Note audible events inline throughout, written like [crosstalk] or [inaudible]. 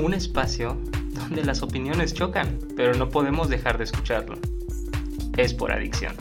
un espacio donde las opiniones chocan, pero no podemos dejar de escucharlo. Es por adicción.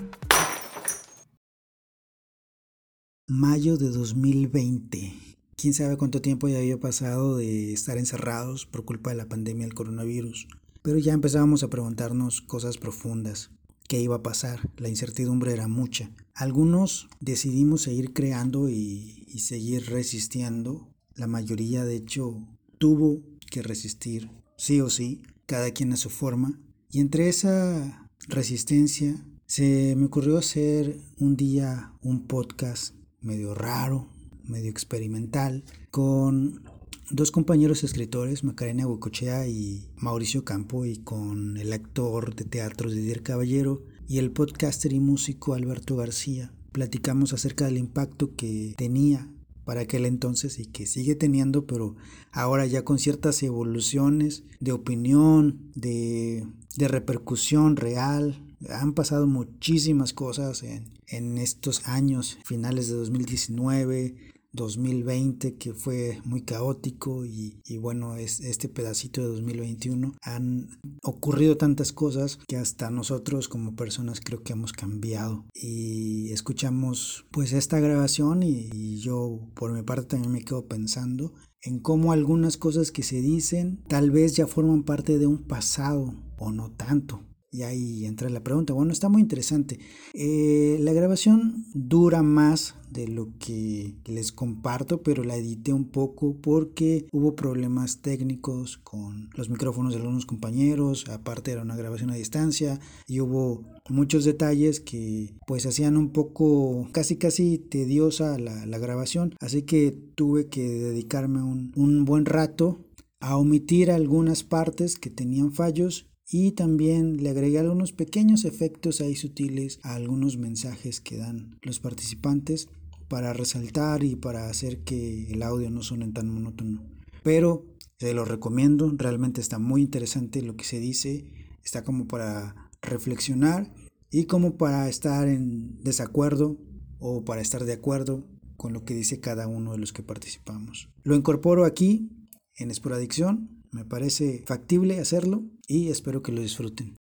Mayo de 2020. Quién sabe cuánto tiempo ya había pasado de estar encerrados por culpa de la pandemia del coronavirus. Pero ya empezábamos a preguntarnos cosas profundas. ¿Qué iba a pasar? La incertidumbre era mucha. Algunos decidimos seguir creando y, seguir resistiendo. La mayoría, de hecho, tuvo que resistir, sí o sí, cada quien a su forma. Y entre esa resistencia se me ocurrió hacer un día un podcast medio raro, medio experimental, con dos compañeros escritores, Macarena Huecochea y Mauricio Campo, y con el actor de teatro Didier Caballero y el podcaster y músico Alberto García. Platicamos acerca del impacto que tenía para aquel entonces y que sigue teniendo, pero ahora ya con ciertas evoluciones de opinión, de, de repercusión real. Han pasado muchísimas cosas en, en estos años, finales de 2019, 2020 que fue muy caótico y, y, bueno, es este pedacito de 2021 han ocurrido tantas cosas que hasta nosotros como personas creo que hemos cambiado. Y escuchamos pues esta grabación y, y yo por mi parte también me quedo pensando en cómo algunas cosas que se dicen tal vez ya forman parte de un pasado o no tanto y ahí entra la pregunta. Bueno, está muy interesante. Eh, la grabación dura más de lo que les comparto, pero la edité un poco porque hubo problemas técnicos con los micrófonos de algunos compañeros. Aparte era una grabación a distancia y hubo muchos detalles que pues hacían un poco casi casi tediosa la, la grabación. Así que tuve que dedicarme un, un buen rato a omitir algunas partes que tenían fallos y también le agregué algunos pequeños efectos ahí sutiles a algunos mensajes que dan los participantes para resaltar y para hacer que el audio no suene tan monótono. Pero se lo recomiendo, realmente está muy interesante lo que se dice, está como para reflexionar y como para estar en desacuerdo o para estar de acuerdo con lo que dice cada uno de los que participamos. Lo incorporo aquí en Esporadicción me parece factible hacerlo y espero que lo disfruten.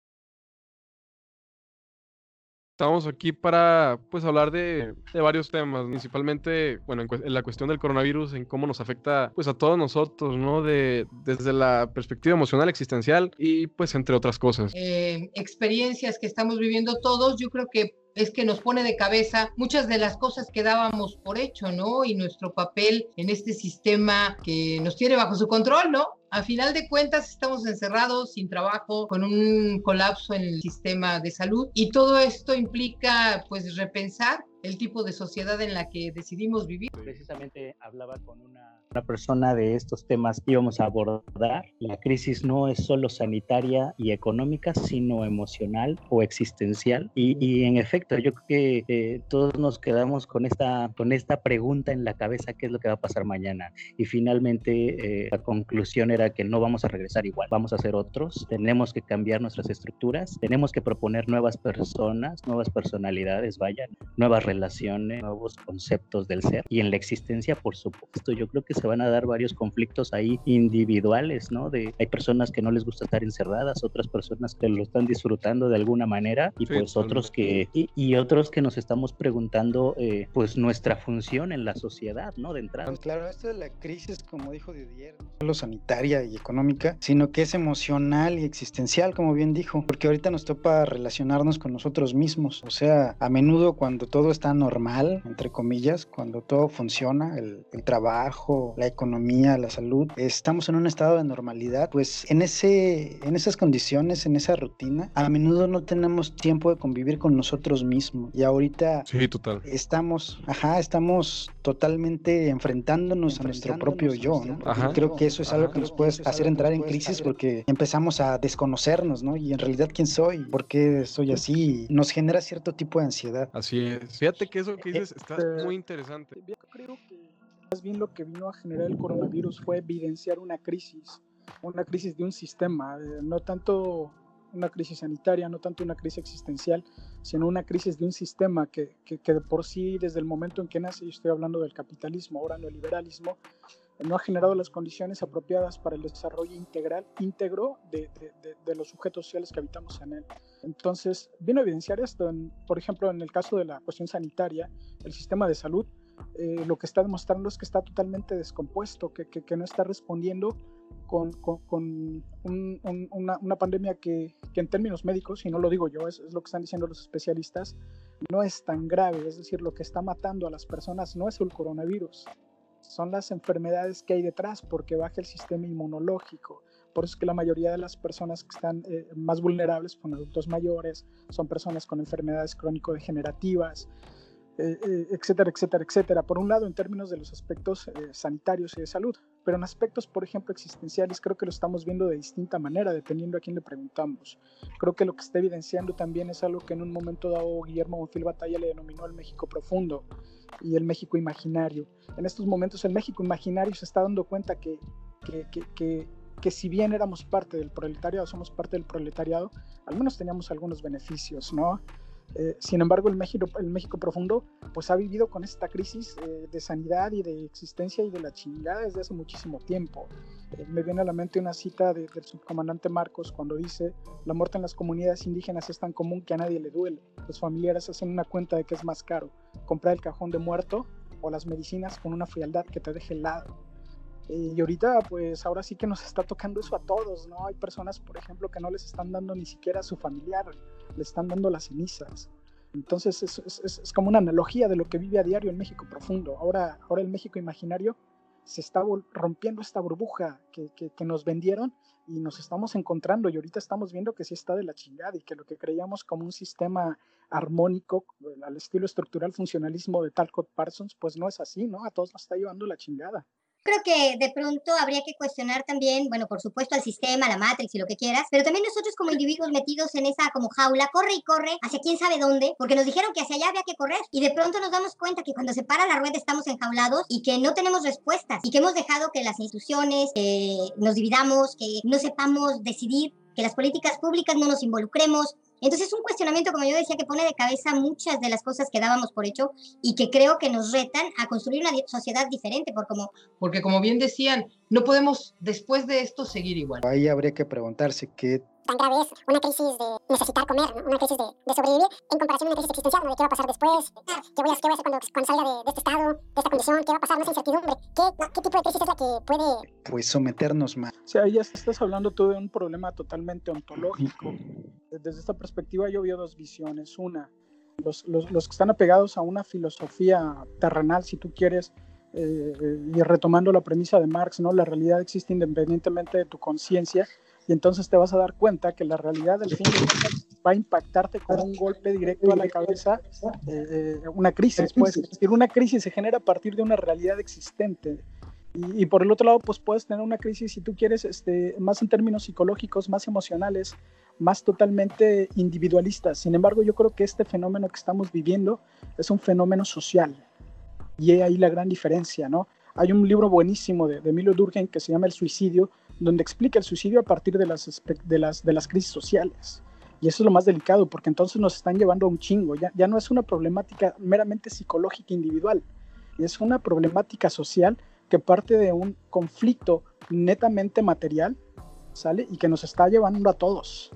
Estamos aquí para pues hablar de, de, varios temas, principalmente, bueno, en, en, la cuestión del coronavirus, en cómo nos afecta pues a todos nosotros, ¿no? De, desde la perspectiva emocional, existencial y pues entre otras cosas. Eh, experiencias que estamos viviendo todos, yo creo que es que nos pone de cabeza muchas de las cosas que dábamos por hecho, ¿no? Y nuestro papel en este sistema que nos tiene bajo su control, ¿no? A final de cuentas estamos encerrados, sin trabajo, con un colapso en el sistema de salud y todo esto implica pues repensar el tipo de sociedad en la que decidimos vivir. Precisamente hablaba con una, una, persona de estos temas que íbamos a abordar. La crisis no es solo sanitaria y económica, sino emocional o existencial. Y, y en efecto, yo creo que eh, todos nos quedamos con esta, con esta pregunta en la cabeza, ¿qué es lo que va a pasar mañana? Y finalmente eh, la conclusión era que no vamos a regresar igual, vamos a ser otros, tenemos que cambiar nuestras estructuras, tenemos que proponer nuevas personas, nuevas personalidades, vayan, nuevas relaciones, nuevos conceptos del ser y en la existencia, por supuesto, yo creo que se van a dar varios conflictos ahí individuales, ¿no? De hay personas que no les gusta estar encerradas, otras personas que lo están disfrutando de alguna manera y sí, pues otros que y, y, otros que nos estamos preguntando eh, pues nuestra función en la sociedad, ¿no? De entrada. Pues claro, esto de la crisis, como dijo Didier, no solo sanitaria y económica, sino que es emocional y existencial, como bien dijo, porque ahorita nos toca relacionarnos con nosotros mismos, o sea, a menudo cuando todo está normal, entre comillas, cuando todo funciona, el, el trabajo, la economía, la salud, estamos en un estado de normalidad, pues en, ese, en esas condiciones, en esa rutina, a menudo no tenemos tiempo de convivir con nosotros mismos. Y ahorita sí, total. estamos, ajá, estamos totalmente enfrentándonos a nuestro propio yo, ¿no? Ajá. Creo que eso es algo que nos puede hacer entrar en crisis porque empezamos a desconocernos, ¿no? Y en realidad, ¿quién soy? ¿Por qué soy así? Nos genera cierto tipo de ansiedad. Así es. Fíjate que eso que dices está Este, muy interesante. Yo creo que más bien lo que vino a generar el coronavirus fue evidenciar una crisis, una crisis de un sistema, eh, no tanto una crisis sanitaria, no tanto una crisis existencial, sino una crisis de un sistema que, que, que de por sí, desde el momento en que nace, y estoy hablando del capitalismo, ahora neoliberalismo, no ha generado las condiciones apropiadas para el desarrollo integral, íntegro de, de, los sujetos sociales que habitamos en él. Entonces, vino a evidenciar esto, por ejemplo, en el caso de la cuestión sanitaria, el sistema de salud, eh, lo que está demostrando es que está totalmente descompuesto, que, que, no está respondiendo con, con, una, una, pandemia que, que, en términos médicos, y no lo digo yo, es, es, lo que están diciendo los especialistas, no es tan grave, es decir, lo que está matando a las personas no es el coronavirus, son las enfermedades que hay detrás porque baja el sistema inmunológico. Por eso es que la mayoría de las personas que están eh, más vulnerables son adultos mayores, son personas con enfermedades crónico-degenerativas, eh, eh, etcétera, etcétera, etcétera. Por un lado, en términos de los aspectos sanitarios y de salud, pero en aspectos, por ejemplo, existenciales, creo que lo estamos viendo de distinta manera, dependiendo a quién le preguntamos. Creo que lo que está evidenciando también es algo que en un momento dado Guillermo Bonfil Batalla le denominó el México profundo y el México imaginario. En estos momentos el México imaginario se está dando cuenta que, que, que, que si bien éramos parte del proletariado, somos parte del proletariado, al menos teníamos algunos beneficios, ¿no? Eh, sin embargo, el México, el México profundo pues ha vivido con esta crisis eh, de sanidad y de existencia y de la chingada desde hace muchísimo tiempo. Eh, me viene a la mente una cita del subcomandante Marcos cuando dice, la muerte en las comunidades indígenas es tan común que a nadie le duele. Los familiares hacen una cuenta de que es más caro, comprar el cajón de muerto o las medicinas con una frialdad que te deje helado. Y ahorita, pues ahora sí que nos está tocando eso a todos, ¿no? Hay personas, por ejemplo, que no les están dando ni siquiera a su familiar le están dando las cenizas. Entonces es, es, como una analogía de lo que vive a diario en México profundo. Ahora, ahora el México imaginario se está rompiendo esta burbuja que, que, que, nos vendieron y nos estamos encontrando y ahorita estamos viendo que sí está de la chingada y que lo que creíamos como un sistema armónico al estilo estructural funcionalismo de Talcott Parsons, pues no es así, ¿no? A todos nos está llevando la chingada. Creo que de pronto habría que cuestionar también, bueno, por supuesto al sistema, la Matrix y lo que quieras, pero también nosotros como individuos metidos en esa como jaula, corre y corre hacia quién sabe dónde, porque nos dijeron que hacia allá había que correr y de pronto nos damos cuenta que cuando se para la rueda estamos enjaulados y que no tenemos respuestas y que hemos dejado que las instituciones nos dividamos, que no sepamos decidir, que las políticas públicas no nos involucremos, entonces es un cuestionamiento, como yo decía, que pone de cabeza muchas de las cosas que dábamos por hecho y que creo que nos retan a construir una sociedad diferente. Por como... Porque como bien decían, no podemos después de esto seguir igual. Ahí habría que preguntarse qué tan grave es una crisis de necesitar comer, una crisis de, de, sobrevivir, en comparación a una crisis existencial, ¿no? de qué va a pasar después, qué voy a, qué voy a hacer cuando, cuando salga de, de, este estado, de esta condición, qué va a pasar, más incertidumbre, ¿Qué, qué tipo de crisis es la que puede... Pues someternos más. O sea, ya estás hablando tú de un problema totalmente ontológico. Desde esta perspectiva yo veo dos visiones. Una, los, los, los que están apegados a una filosofía terrenal, si tú quieres, eh, y retomando la premisa de Marx, ¿no? La realidad existe independientemente de tu conciencia y entonces te vas a dar cuenta que la realidad del fin va a impactarte con un golpe directo a la cabeza, eh, eh, una crisis, pues, es una crisis se genera a partir de una realidad existente. Y, por el otro lado, pues puedes tener una crisis, si tú quieres, este, más en términos psicológicos, más emocionales, más totalmente individualistas. Sin embargo, yo creo que este fenómeno que estamos viviendo es un fenómeno social. Y ahí la gran diferencia, ¿no? Hay un libro buenísimo de, de Emilio Durkheim que se llama El suicidio, donde explica el suicidio a partir de las, de las, de las crisis sociales. Y eso es lo más delicado, porque entonces nos están llevando a un chingo. Ya, ya no es una problemática meramente psicológica individual, es una problemática social que parte de un conflicto netamente material, ¿sale? Y que nos está llevando a todos.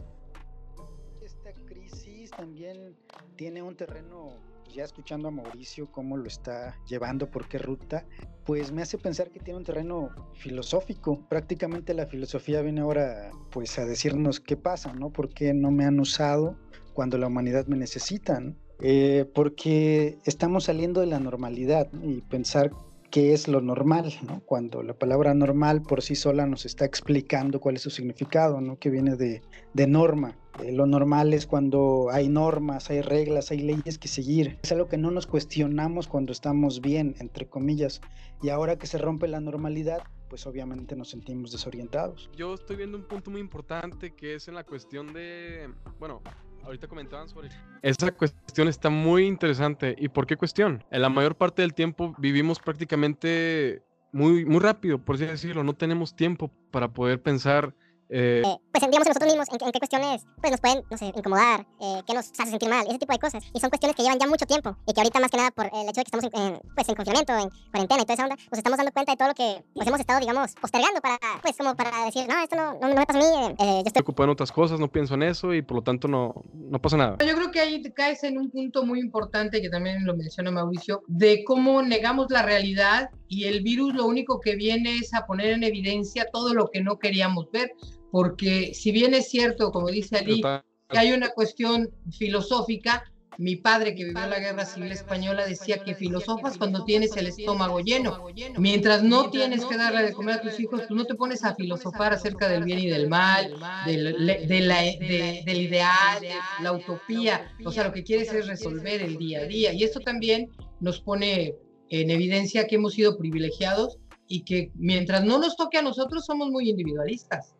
También tiene un terreno ya escuchando a Mauricio cómo lo está llevando, por qué ruta, pues me hace pensar que tiene un terreno filosófico. Prácticamente la filosofía viene ahora pues a decirnos qué pasa, ¿no? ¿Por qué no me han usado cuando la humanidad me necesita? Eh, porque estamos saliendo de la normalidad y pensar qué es lo normal, ¿no? Cuando la palabra normal por sí sola nos está explicando cuál es su significado, ¿no? Que viene de, de norma. Eh, lo normal es cuando hay normas, hay reglas, hay leyes que seguir. Es algo que no nos cuestionamos cuando estamos bien, entre comillas. Y ahora que se rompe la normalidad, pues obviamente nos sentimos desorientados. Yo estoy viendo un punto muy importante que es en la cuestión de, bueno, ahorita comentaban sobre esa cuestión está muy interesante. ¿Y por qué cuestión? En la mayor parte del tiempo vivimos prácticamente muy, muy rápido, por así decirlo. No tenemos tiempo para poder pensar Eh, eh, pues digamos nosotros mismos en, qué cuestiones pues nos pueden, no sé, incomodar, eh, qué nos hace sentir mal, ese tipo de cosas. Y son cuestiones que llevan ya mucho tiempo y que ahorita más que nada por el hecho de que estamos en, pues en confinamiento, en cuarentena y toda esa onda, nos estamos dando cuenta de todo lo que pues hemos estado, digamos, postergando para, pues como para decir, no, esto no, no, me pasa a mí, eh, yo estoy ocupado en otras cosas, no pienso en eso y por lo tanto no, no pasa nada. Yo creo que ahí te caes en un punto muy importante que también lo menciona Mauricio, de cómo negamos la realidad y el virus lo único que viene es a poner en evidencia todo lo que no queríamos ver porque si bien es cierto, como dice Ali, que hay una cuestión filosófica, mi padre que vivió la guerra civil española decía que filosofas cuando tienes el estómago lleno. Mientras no tienes que darle de comer a tus hijos, tú no te pones a filosofar acerca del bien y del mal, del, del ideal, de la utopía. O sea, lo que quieres es resolver el día a día. Y esto también nos pone en evidencia que hemos sido privilegiados y que mientras no nos toque a nosotros somos muy individualistas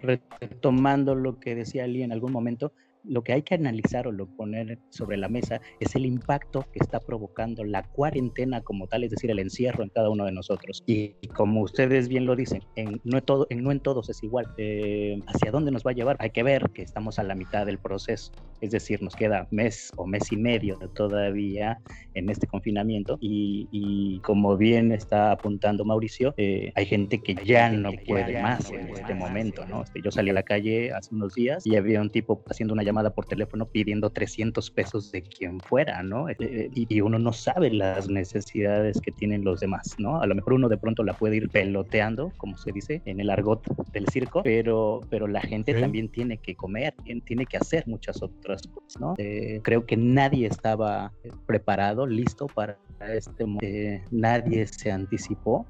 retomando lo que decía Ali en algún momento, lo que hay que analizar o lo poner sobre la mesa es el impacto que está provocando la cuarentena como tal, es decir, el encierro en cada uno de nosotros. Y, como ustedes bien lo dicen, en, no, en todo, en, no en todos es igual. Eh, ¿Hacia dónde nos va a llevar? Hay que ver que estamos a la mitad del proceso, es decir, nos queda mes o mes y medio todavía en este confinamiento y, como bien está apuntando Mauricio, eh, hay gente que ya no puede más en este momento, ¿no? Este, yo salí a la calle hace unos días y había un tipo haciendo una llamada llamada por teléfono pidiendo 300 pesos de quien fuera, ¿no? Eh, eh, y, uno no sabe las necesidades que tienen los demás, ¿no? A lo mejor uno de pronto la puede ir peloteando, como se dice en el argot del circo, pero, pero la gente también tiene que comer, tiene que hacer muchas otras cosas, ¿no? Eh, creo que nadie estaba preparado, listo para este momento, nadie se anticipó.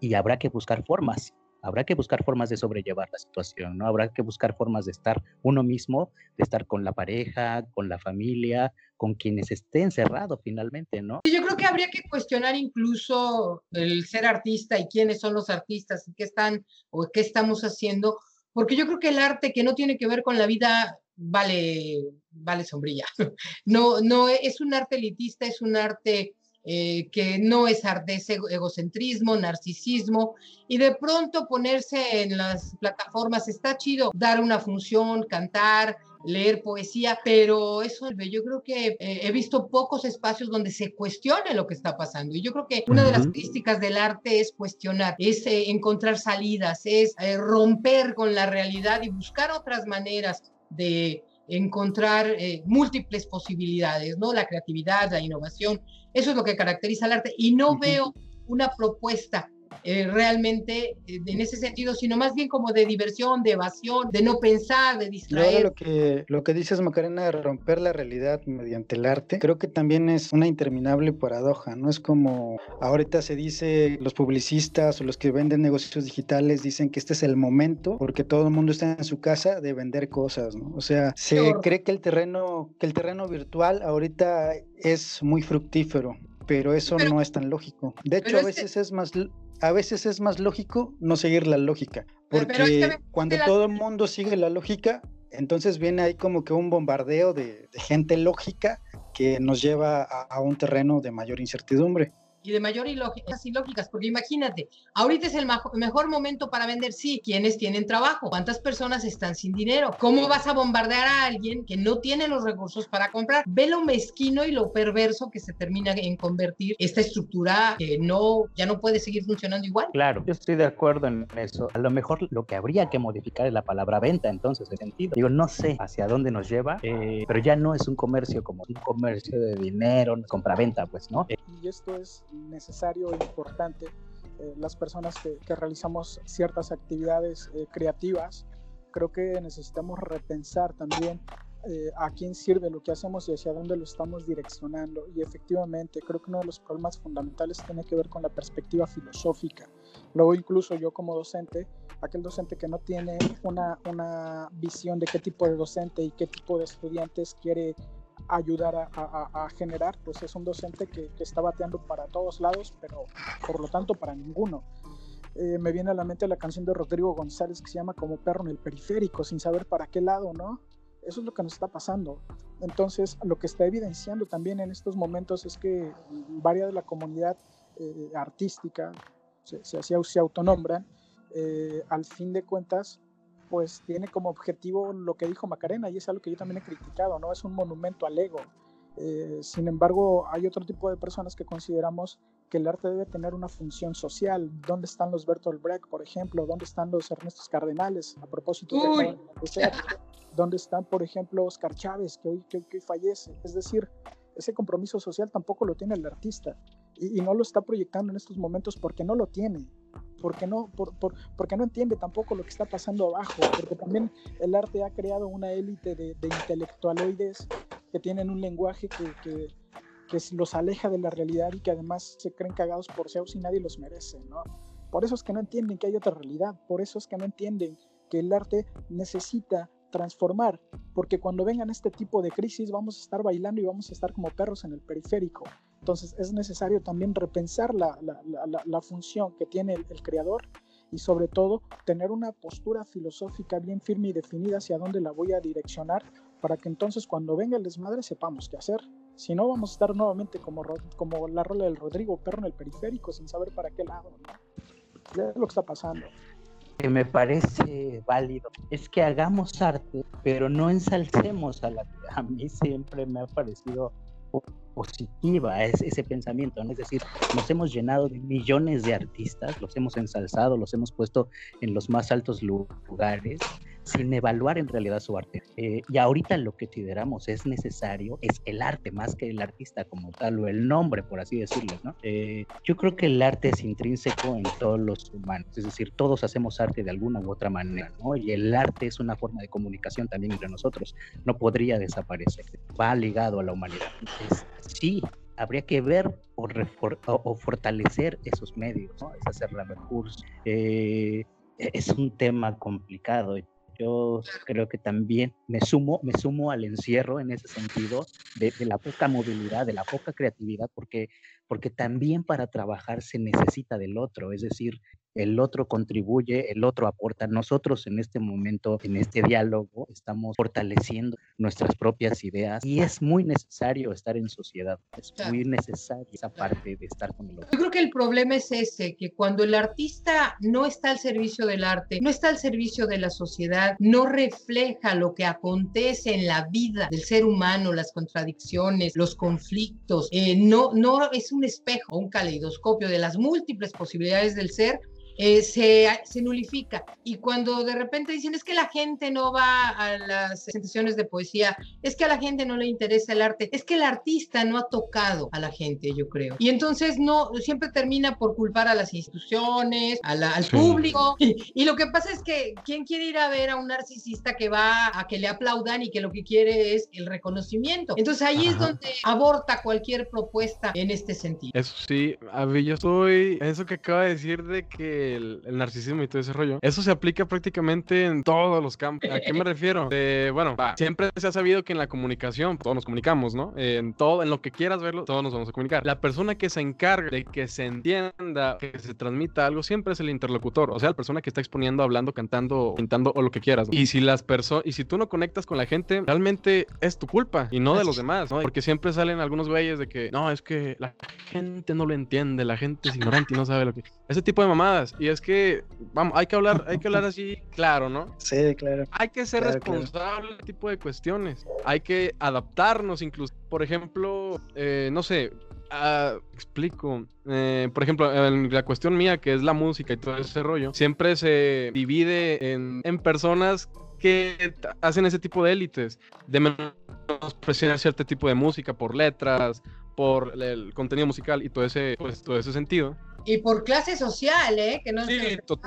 y, habrá que buscar formas habrá que buscar formas de sobrellevar la situación, ¿no? Habrá que buscar formas de estar uno mismo, de estar con la pareja, con la familia, con quienes esté encerrado finalmente, ¿no? Yo creo que habría que cuestionar incluso el ser artista y quiénes son los artistas y qué están o qué estamos haciendo, porque yo creo que el arte que no tiene que ver con la vida vale vale sombrilla. [laughs] No no es un arte elitista, es un arte eh, que no es arte, egocentrismo, narcisismo, y de pronto ponerse en las plataformas está chido, dar una función, cantar, leer poesía, pero eso yo creo que eh, he visto pocos espacios donde se cuestione lo que está pasando. Y yo creo que una de las críticas del arte es cuestionar, es eh, encontrar salidas, es romper con la realidad y buscar otras maneras de encontrar múltiples posibilidades, ¿no? La creatividad, la innovación, eso es lo que caracteriza al arte. Y no veo una propuesta eh, realmente eh, en ese sentido, sino más bien como de diversión, de evasión, de no pensar, de distraer. lo que, lo que dices, Macarena, de romper la realidad mediante el arte, creo que también es una interminable paradoja, ¿no? Es como ahorita se dice, los publicistas o los que venden negocios digitales dicen que este es el momento, porque todo el mundo está en su casa, de vender cosas, ¿no? O sea, se cree que el terreno, que el terreno virtual ahorita es muy fructífero, pero eso no es tan lógico. De hecho, a veces es más a veces es más lógico no seguir la lógica, porque cuando todo el [laughs] mundo sigue la lógica, entonces viene ahí como que un bombardeo de, gente lógica que nos lleva a, un terreno de mayor incertidumbre y de mayor ilógicas y lógicas, porque imagínate, ahorita es el mejor momento para vender, sí, quienes tienen trabajo, cuántas personas están sin dinero, cómo vas a bombardear a alguien que no tiene los recursos para comprar, ve lo mezquino y lo perverso que se termina en convertir esta estructura que no, ya no puede seguir funcionando igual. Claro, yo estoy de acuerdo en eso. A lo mejor lo que habría que modificar es la palabra venta, entonces, de sentido. Digo, no sé hacia dónde nos lleva, eh, pero ya no es un comercio como un comercio de dinero, compra-venta, pues, ¿no? Y esto es necesario e importante. Eh, las personas que, realizamos ciertas actividades eh, creativas, creo que necesitamos repensar también eh, a quién sirve lo que hacemos y hacia dónde lo estamos direccionando. Y efectivamente, creo que uno de los problemas fundamentales tiene que ver con la perspectiva filosófica. Luego, incluso yo como docente, aquel docente que no tiene una, una visión de qué tipo de docente y qué tipo de estudiantes quiere ayudar a, generar, pues es un docente que, está bateando para todos lados, pero por lo tanto para ninguno. Eh, me viene a la mente la canción de Rodrigo González que se llama Como perro en el periférico, sin saber para qué lado, ¿no? Eso es lo que nos está pasando. Entonces, lo que está evidenciando también en estos momentos es que varias de la comunidad eh, artística, se, se, se autonombran, eh, al fin de cuentas, pues tiene como objetivo lo que dijo Macarena y es algo que yo también he criticado, ¿no? Es un monumento al ego. Eh, sin embargo, hay otro tipo de personas que consideramos que el arte debe tener una función social. ¿Dónde están los Bertolt Brecht, por ejemplo? ¿Dónde están los Ernestos Cardenales, a propósito de ¿Dónde están, por ejemplo, Oscar Chávez, que hoy, que, hoy fallece? Es decir, ese compromiso social tampoco lo tiene el artista y, y, no lo está proyectando en estos momentos porque no lo tiene porque no, por, por, porque no entiende tampoco lo que está pasando abajo, porque también el arte ha creado una élite de, de intelectualoides que tienen un lenguaje que, que, los aleja de la realidad y que además se creen cagados por Zeus y nadie los merece, ¿no? Por eso es que no entienden que hay otra realidad, por eso es que no entienden que el arte necesita transformar, porque cuando vengan este tipo de crisis vamos a estar bailando y vamos a estar como perros en el periférico. Entonces es necesario también repensar la, la, la, la función que tiene el, el, creador y sobre todo tener una postura filosófica bien firme y definida hacia dónde la voy a direccionar para que entonces cuando venga el desmadre sepamos qué hacer. Si no, vamos a estar nuevamente como, como la rola del Rodrigo, perro en el periférico, sin saber para qué lado. ¿no? Es lo que está pasando que me parece válido es que hagamos arte, pero no ensalcemos a la A mí siempre me ha parecido positiva es ese pensamiento, ¿no? es decir, nos hemos llenado de millones de artistas, los hemos ensalzado, los hemos puesto en los más altos lugares, sin evaluar en realidad su arte. Eh, y ahorita lo que consideramos es necesario es el arte más que el artista como tal o el nombre, por así decirlo. ¿no? Eh, yo creo que el arte es intrínseco en todos los humanos, es decir, todos hacemos arte de alguna u otra manera, ¿no? y el arte es una forma de comunicación también entre nosotros, no podría desaparecer, va ligado a la humanidad. Es, sí, habría que ver o, refor o, fortalecer esos medios, ¿no? es hacer la recursos. Eh, es un tema complicado yo creo que también me sumo, me sumo al encierro en ese sentido de, de, la poca movilidad, de la poca creatividad, porque, porque también para trabajar se necesita del otro, es decir, el otro contribuye, el otro aporta. Nosotros en este momento, en este diálogo, estamos fortaleciendo nuestras propias ideas y es muy necesario estar en sociedad, es claro. muy necesaria esa parte de estar con el otro. Yo creo que el problema es ese, que cuando el artista no está al servicio del arte, no está al servicio de la sociedad, no refleja lo que acontece en la vida del ser humano, las contradicciones, los conflictos, eh, no, no es un espejo, un caleidoscopio de las múltiples posibilidades del ser, eh, se, se, nulifica. Y cuando de repente dicen es que la gente no va a las presentaciones de poesía, es que a la gente no le interesa el arte, es que el artista no ha tocado a la gente, yo creo. Y entonces no, siempre termina por culpar a las instituciones, a la, al sí. público. Y, y, lo que pasa es que, ¿quién quiere ir a ver a un narcisista que va a que le aplaudan y que lo que quiere es el reconocimiento? Entonces ahí Ajá. es donde aborta cualquier propuesta en este sentido. Eso sí, a mí yo estoy, eso que acaba de decir de que el, el, narcisismo y todo ese rollo. Eso se aplica prácticamente en todos los campos. ¿A qué me [laughs] refiero? De, bueno, siempre se ha sabido que en la comunicación todos nos comunicamos, ¿no? En todo, en lo que quieras verlo, todos nos vamos a comunicar. La persona que se encarga de que se entienda, que se transmita algo, siempre es el interlocutor, o sea, la persona que está exponiendo, hablando, cantando, pintando o lo que quieras. ¿no? Y si las personas, y si tú no conectas con la gente, realmente es tu culpa y no de los demás, ¿no? Porque siempre salen algunos güeyes de que, no, es que la gente no lo entiende, la gente es ignorante y no sabe lo que... Ese tipo de mamadas. Y es que, vamos, hay que hablar, hay que hablar así, claro, ¿no? Sí, claro. Hay que ser claro, responsable claro. tipo de cuestiones. Hay que adaptarnos incluso. Por ejemplo, eh, no sé, uh, explico. Eh, por ejemplo, en la cuestión mía, que es la música y todo ese rollo, siempre se divide en, en personas que hacen ese tipo de élites, de menospreciar cierto tipo de música por letras, por el contenido musical y todo ese, pues, todo ese sentido. Y por clase social, ¿eh? Que no sí, to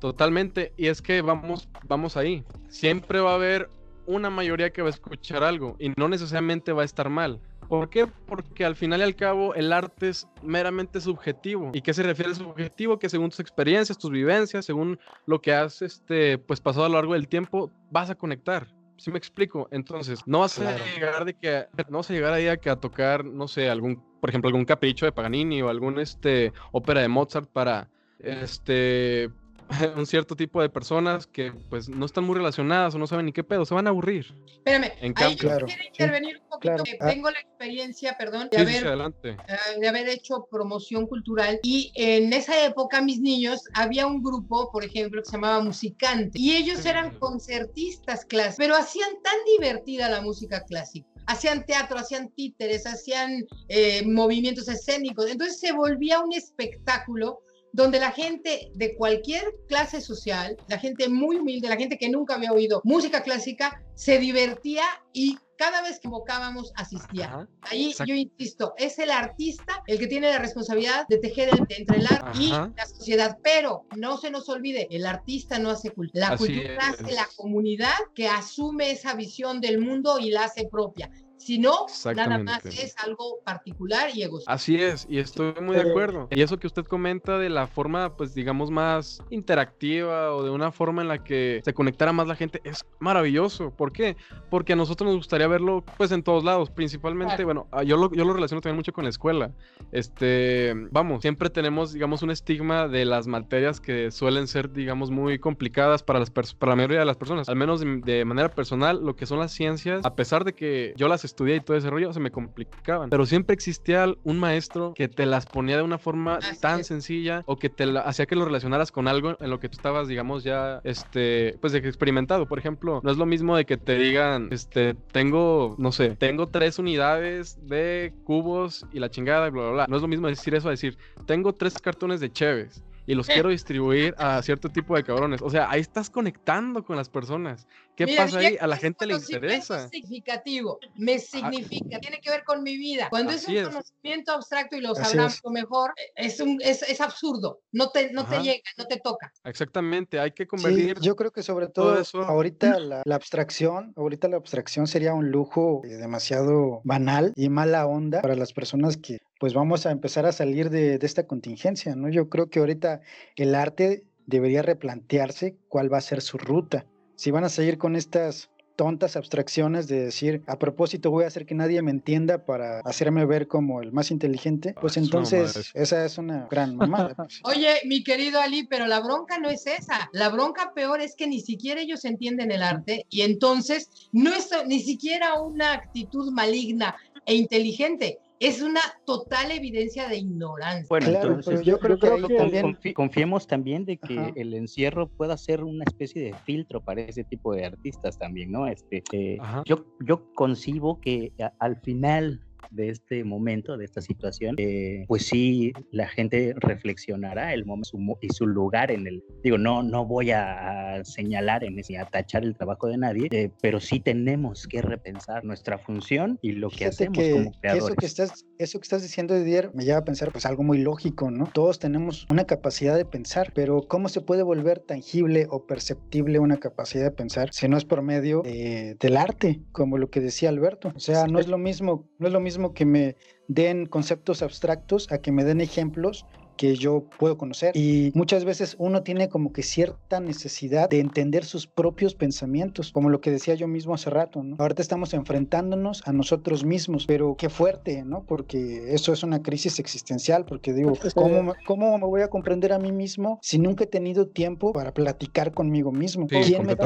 totalmente. Y es que vamos, vamos ahí. Siempre va a haber una mayoría que va a escuchar algo y no necesariamente va a estar mal. ¿Por qué? Porque al final y al cabo el arte es meramente subjetivo. ¿Y qué se refiere a subjetivo? Que según tus experiencias, tus vivencias, según lo que has este, pues, pasado a lo largo del tiempo, vas a conectar. ¿Sí me explico? Entonces, no vas claro. a llegar de que no vas a llegar ahí a que a tocar, no sé, algún, por ejemplo, algún capricho de Paganini o algún este ópera de Mozart para este [laughs] un cierto tipo de personas que pues no están muy relacionadas o no saben ni qué pedo, se van a aburrir. Espérame, En ahí cambio- yo Claro, quiero sí, intervenir un poquito. claro. que Ah. Tengo la experiencia, perdón, de Sí, sí, sí, haber adelante. eh, de haber hecho promoción cultural y en esa época mis niños había un grupo, por ejemplo, que se llamaba Musicante y ellos eran concertistas clásicos, pero hacían tan divertida la música clásica. Hacían teatro, hacían títeres, hacían eh, movimientos escénicos. Entonces se volvía un espectáculo donde la gente de cualquier clase social, la gente muy humilde, la gente que nunca había oído música clásica, se divertía y cada vez que invocábamos asistía. Ajá. Ahí Exacto. yo insisto, es el artista el que tiene la responsabilidad de tejer entre el arte y la sociedad, pero no se nos olvide, el artista no hace cultura, la Así cultura hace la comunidad que asume esa visión del mundo y la hace propia. Si no, nada más es algo particular y egocéntrico. Así es, y estoy muy de Eh, acuerdo. Y eso que usted comenta de la forma, pues digamos, más interactiva o de una forma en la que se conectara más la gente es maravilloso. ¿Por qué? Porque a nosotros nos gustaría verlo, pues en todos lados, principalmente, Claro. bueno, ah, yo lo, yo lo relaciono también mucho con la escuela. Este, vamos, siempre tenemos, digamos, un estigma de las materias que suelen ser, digamos, muy complicadas para, las para la mayoría de las personas. Al menos de, de manera personal, lo que son las ciencias, a pesar de que yo las estudié y todo ese rollo, se me complicaban. Pero siempre existía un maestro que te las ponía de una forma Así tan es. sencilla o que te hacía que lo relacionaras con algo en lo que tú estabas, digamos, ya, este, pues experimentado. Por ejemplo, no es lo mismo de que te digan, este, tengo, no sé, tengo tres unidades de cubos y la chingada y bla, bla, bla. No es lo mismo decir eso a decir, tengo tres cartones de Cheves y los [laughs] quiero distribuir a cierto tipo de cabrones. O sea, ahí estás conectando con las personas. ¿Qué Mira, pasa ahí? A la gente le interesa. significativo, me significa, tiene que ver con mi vida. Cuando es un es. conocimiento abstracto y lo sabrás mejor, es, un, es, es absurdo, no te, no te llega, no te toca. Exactamente, hay que Sí, convertir. yo creo que sobre todo todo eso- ahorita la, la abstracción, ahorita la abstracción sería un lujo eh, demasiado banal y mala onda para las personas que pues vamos a empezar a salir de, de esta contingencia, ¿no? Yo creo que ahorita el arte debería replantearse cuál va a ser su ruta. Si van a seguir con estas tontas abstracciones de decir, a propósito voy a hacer que nadie me entienda para hacerme ver como el más inteligente, pues Ah, es una mamada entonces esa es una gran mamada. [laughs] pues. Oye, mi querido Ali, pero la bronca no es esa. La bronca peor es que ni siquiera ellos entienden el arte y entonces no es ni siquiera una actitud maligna e inteligente. Es una total evidencia de ignorancia. Bueno, Claro, entonces pero yo creo que también- confi- confiemos también de que Ajá. el encierro pueda ser una especie de filtro para ese tipo de artistas también, ¿no? Este, eh, yo, yo concibo que a- al final de este momento, de esta situación, eh, pues sí, la gente reflexionará el momento y su lugar en el. Digo, no, no voy a, señalar en ese, a tachar el trabajo de nadie, eh, pero sí tenemos que repensar nuestra función y lo que Fíjate hacemos que, como que creadores. eso que estás, eso que estás diciendo, Didier, me lleva a pensar pues algo muy lógico, ¿no? Todos tenemos una capacidad de pensar, pero ¿cómo se puede volver tangible o perceptible una capacidad de pensar si no es por medio de- del arte, como lo que decía Alberto? O sea, no es lo mismo, no es lo mismo que me den conceptos abstractos a que me den ejemplos que yo puedo conocer. Y muchas veces uno tiene como que cierta necesidad de entender sus propios pensamientos, como lo que decía yo mismo hace rato, ¿no? Ahorita estamos enfrentándonos a nosotros mismos, pero qué fuerte, ¿no? Porque eso es una crisis existencial, porque digo, ¿cómo me, cómo me voy a comprender a mí mismo si nunca he tenido tiempo para platicar conmigo mismo? Sí, ¿Quién, me.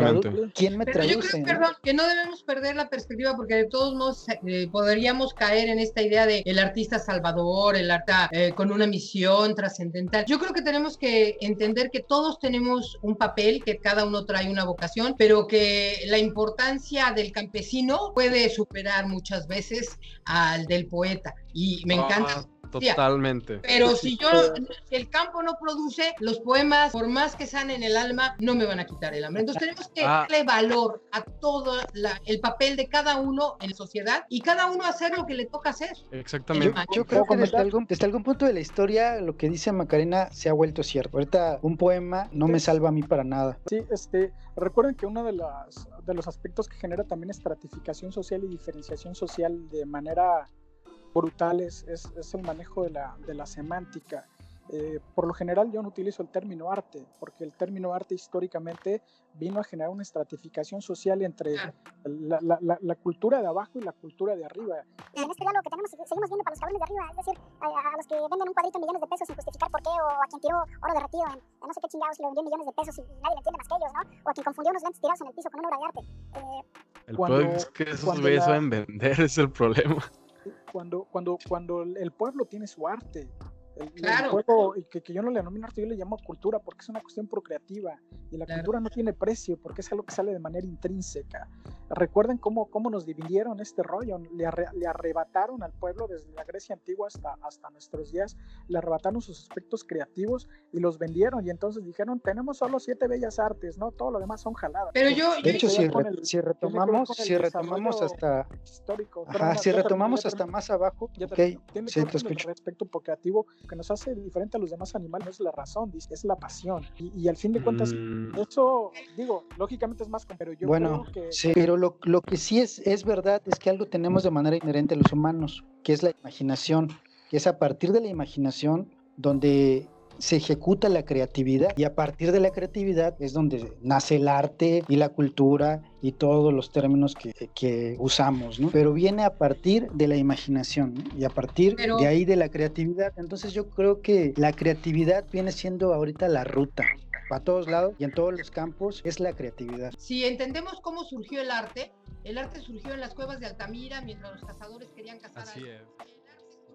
¿Quién me Pero yo traduce? creo, no? perdón, que no debemos perder la perspectiva porque de todos modos eh, podríamos caer en esta idea de el artista salvador, el artista eh, con una misión trascendental. Yo creo que tenemos que entender que todos tenemos un papel, que cada uno trae una vocación, pero que la importancia del campesino puede superar muchas veces al del poeta. Y me encanta. Ah, totalmente. Pero si yo, si el campo no produce, los poemas, por más que sean en el alma, no me van a quitar el hambre. Entonces tenemos que [laughs] Ah. darle valor a todo la- el papel de cada uno en la sociedad y cada uno hacer lo que le toca hacer. Exactamente. yo ¿Puedo creo que desde algún, desde algún punto de la historia lo que dice Macarena se ha vuelto cierto. Ahorita un poema no me salva a mí para nada. Sí, este, recuerden que uno de, las, de los aspectos que genera también estratificación social y diferenciación social de manera brutal es, es, es el manejo de la, de la semántica. eh, por lo general yo no utilizo el término arte, porque el término arte históricamente vino a generar una estratificación social entre la, la, la, cultura de abajo y la cultura de arriba. En este diálogo que tenemos, seguimos viendo para los cabrones de arriba, es decir, a, los que venden un cuadrito en millones de pesos sin justificar por qué, o a quien tiró oro derretido en, no sé qué chingados y lo vendió en millones de pesos y nadie le entiende más que ellos, ¿no? O a quien confundió unos lentes tirados en el piso con una obra de arte. Eh, el problema es que esos güeyes saben vender, [laughs] es el problema. Cuando, cuando, cuando el pueblo tiene su arte, claro. El que, que, yo no le denomino arte, yo le llamo cultura porque es una cuestión procreativa y la cultura no tiene precio porque es algo que sale de manera intrínseca. Recuerden cómo, cómo nos dividieron este rollo, le, le, arrebataron al pueblo desde la Grecia antigua hasta, hasta nuestros días, le arrebataron sus aspectos creativos y los vendieron y entonces dijeron, tenemos solo siete bellas artes, ¿no? Todo lo demás son jaladas. Pero yo... De hecho, si, si, retomamos, si retomamos hasta... Histórico. Ajá, si retomamos hasta más abajo, ya te, sí, te escucho. El aspecto procreativo que nos hace diferente a los demás animales no es la razón, es la pasión. Y, al fin de cuentas, mm. eso, digo, lógicamente es más, pero yo bueno, creo que... Sí, pero lo, lo, que sí es, es verdad es que algo tenemos de manera inherente a los humanos, que es la imaginación, que es a partir de la imaginación donde se ejecuta la creatividad y a partir de la creatividad es donde nace el arte y la cultura y todos los términos que, que usamos, ¿no? Pero viene a partir de la imaginación y a partir de ahí de la creatividad. Entonces yo creo que la creatividad viene siendo ahorita la ruta a todos lados y en todos los campos es la creatividad. Si entendemos cómo surgió el arte, el arte surgió en las cuevas de Altamira mientras los cazadores querían cazar Así es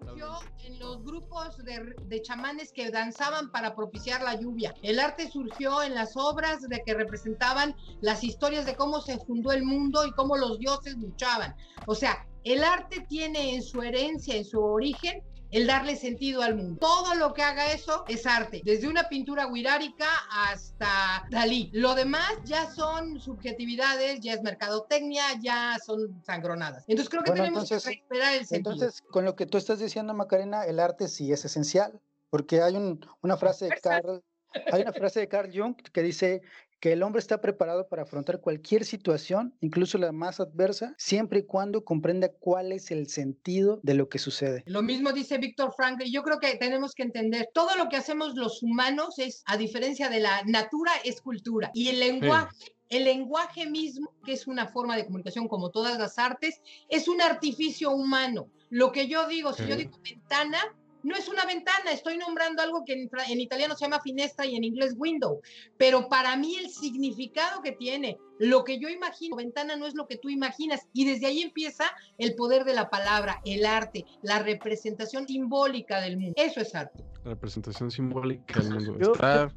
surgió en los grupos de, de, chamanes que danzaban para propiciar la lluvia. El arte surgió en las obras de que representaban las historias de cómo se fundó el mundo y cómo los dioses luchaban. O sea, el arte tiene en su herencia, en su origen, el darle sentido al mundo. Todo lo que haga eso es arte, desde una pintura guirárica hasta Dalí. Lo demás ya son subjetividades, ya es mercadotecnia, ya son sangronadas. Entonces creo que tenemos que recuperar el sentido. Entonces, con lo que tú estás diciendo, Macarena, el arte sí es esencial, porque hay una frase de Carl hay una frase de Carl Jung que dice que el hombre está preparado para afrontar cualquier situación, incluso la más adversa, siempre y cuando comprenda cuál es el sentido de lo que sucede. Lo mismo dice Víctor Frank, y yo creo que tenemos que entender, todo lo que hacemos los humanos es, a diferencia de la natura, es cultura. Y el lenguaje el lenguaje mismo, que es una forma de comunicación como todas las artes, es un artificio humano. Lo que yo digo, si yo digo ventana, no es una ventana, estoy nombrando algo que en, italiano se llama finestra y en inglés window, pero para mí el significado que tiene, lo que yo imagino, ventana no es lo que tú imaginas, y desde ahí empieza el poder de la palabra, el arte, la representación simbólica del mundo. Eso es arte. La representación simbólica del mundo.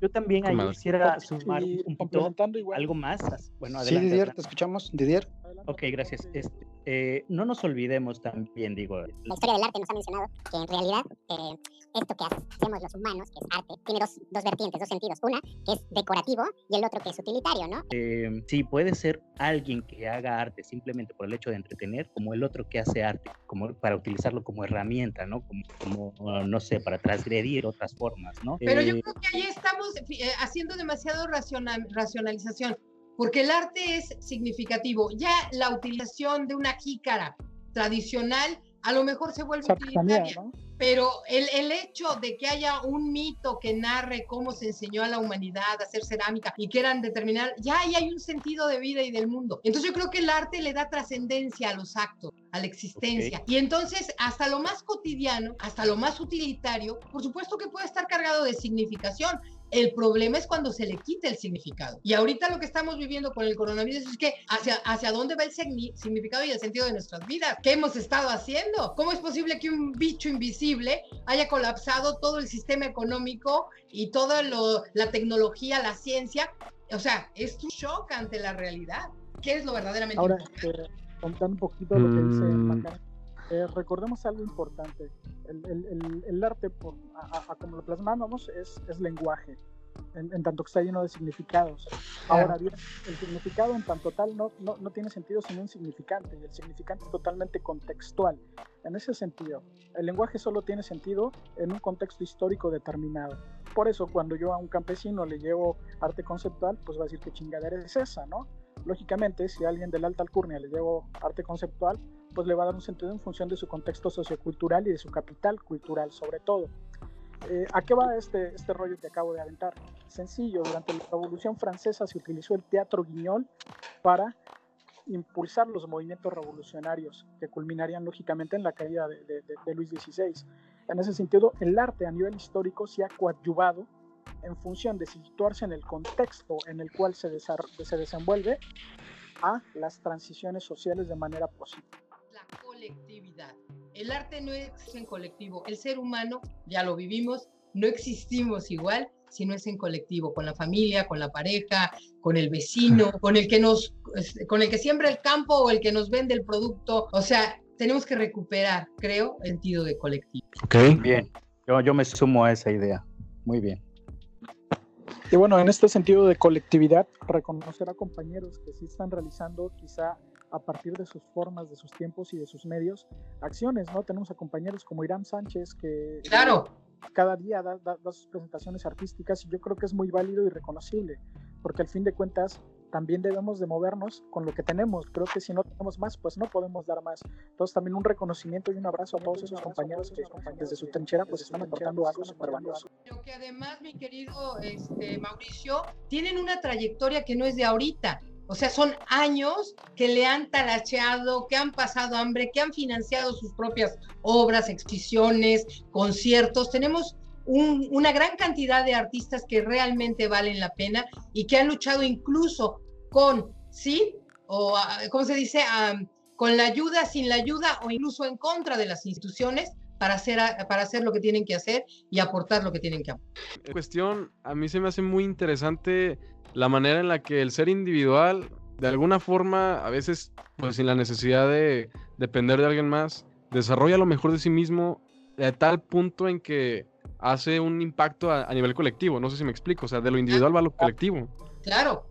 Yo, también ahí quisiera sumar un poquito algo más. Bueno, adelante. Sí, Didier, te escuchamos, Didier. Ok, gracias. Este, eh, no nos olvidemos también, digo. La historia del arte nos ha mencionado que en realidad eh, esto que hacemos los humanos, que es arte, tiene dos, dos, vertientes, dos sentidos. Una que es decorativo y el otro que es utilitario, ¿no? Eh, sí, puede ser alguien que haga arte simplemente por el hecho de entretener, como el otro que hace arte como para utilizarlo como herramienta, ¿no? Como, no sé, para transgredir otras formas, ¿no? Pero yo creo que ahí estamos haciendo demasiado racional, racionalización porque el arte es significativo. Ya la utilización de una jícara tradicional a lo mejor se vuelve utilitaria. Pero el, el, hecho de que haya un mito que narre cómo se enseñó a la humanidad a hacer cerámica y quieran determinar, ya ahí hay un sentido de vida y del mundo. Entonces yo creo que el arte le da trascendencia a los actos, a la existencia. Y entonces hasta lo más cotidiano, hasta lo más utilitario, por supuesto que puede estar cargado de significación. El problema es cuando se le quita el significado. Y ahorita lo que estamos viviendo con el coronavirus es que hacia, hacia dónde va el significado y el sentido de nuestras vidas. ¿Qué hemos estado haciendo? ¿Cómo es posible que un bicho invisible haya colapsado todo el sistema económico y toda la tecnología, la ciencia? O sea, es un shock ante la realidad. ¿Qué es lo verdaderamente Ahora, eh, contando un poquito lo que dice mm. Eh, recordemos algo importante, el, el, el, arte, por, a, como lo plasmamos, es, es lenguaje, en, tanto que está lleno de significados. Ahora bien, el significado en tanto tal no, no, no, tiene sentido sin un significante, y el significante es totalmente contextual. En ese sentido, el lenguaje solo tiene sentido en un contexto histórico determinado. Por eso, cuando yo a un campesino le llevo arte conceptual, pues va a decir que chingadera es esa, ¿no? Lógicamente, si a alguien de la alta alcurnia le llevo arte conceptual, pues le va a dar un sentido en función de su contexto sociocultural y de su capital cultural sobre todo. Eh, ¿A qué va este, este rollo que acabo de aventar? Sencillo, durante la Revolución Francesa se utilizó el teatro guiñol para impulsar los movimientos revolucionarios que culminarían lógicamente en la caída de, de, de, Luis XVI. En ese sentido, el arte a nivel histórico se ha coadyuvado en función de situarse en el contexto en el cual se, se desenvuelve a las transiciones sociales de manera positiva. Colectividad. El arte no es en colectivo. El ser humano, ya lo vivimos, no existimos igual si no es en colectivo, con la familia, con la pareja, con el vecino, con el que nos, con el que siembra el campo o el que nos vende el producto. O sea, tenemos que recuperar, creo, el sentido de colectivo. Ok. Bien, yo, yo me sumo a esa idea. Muy bien. Y bueno, en este sentido de colectividad, reconocer a compañeros que sí están realizando quizá a partir de sus formas, de sus tiempos y de sus medios, acciones, ¿no? Tenemos a compañeros como Irán Sánchez que claro. cada día da, da, da, sus presentaciones artísticas y yo creo que es muy válido y reconocible, porque al fin de cuentas también debemos de movernos con lo que tenemos. Creo que si no tenemos más, pues no podemos dar más. Entonces también un reconocimiento y un abrazo a todos esos compañeros que desde su trinchera pues están aportando algo súper valioso. Pero que además, mi querido este, Mauricio, tienen una trayectoria que no es de ahorita. O sea, son años que le han talacheado, que han pasado hambre, que han financiado sus propias obras, exposiciones, conciertos. Tenemos un, una gran cantidad de artistas que realmente valen la pena y que han luchado incluso con, ¿sí? O, ¿cómo se dice? Um, con la ayuda, sin la ayuda o incluso en contra de las instituciones para hacer, para hacer lo que tienen que hacer y aportar lo que tienen que aportar. Cuestión, a mí se me hace muy interesante la manera en la que el ser individual, de alguna forma, a veces, pues sin la necesidad de depender de alguien más, desarrolla lo mejor de sí mismo a tal punto en que hace un impacto a, a nivel colectivo. No sé si me explico, o sea, de lo individual va a lo colectivo. Claro,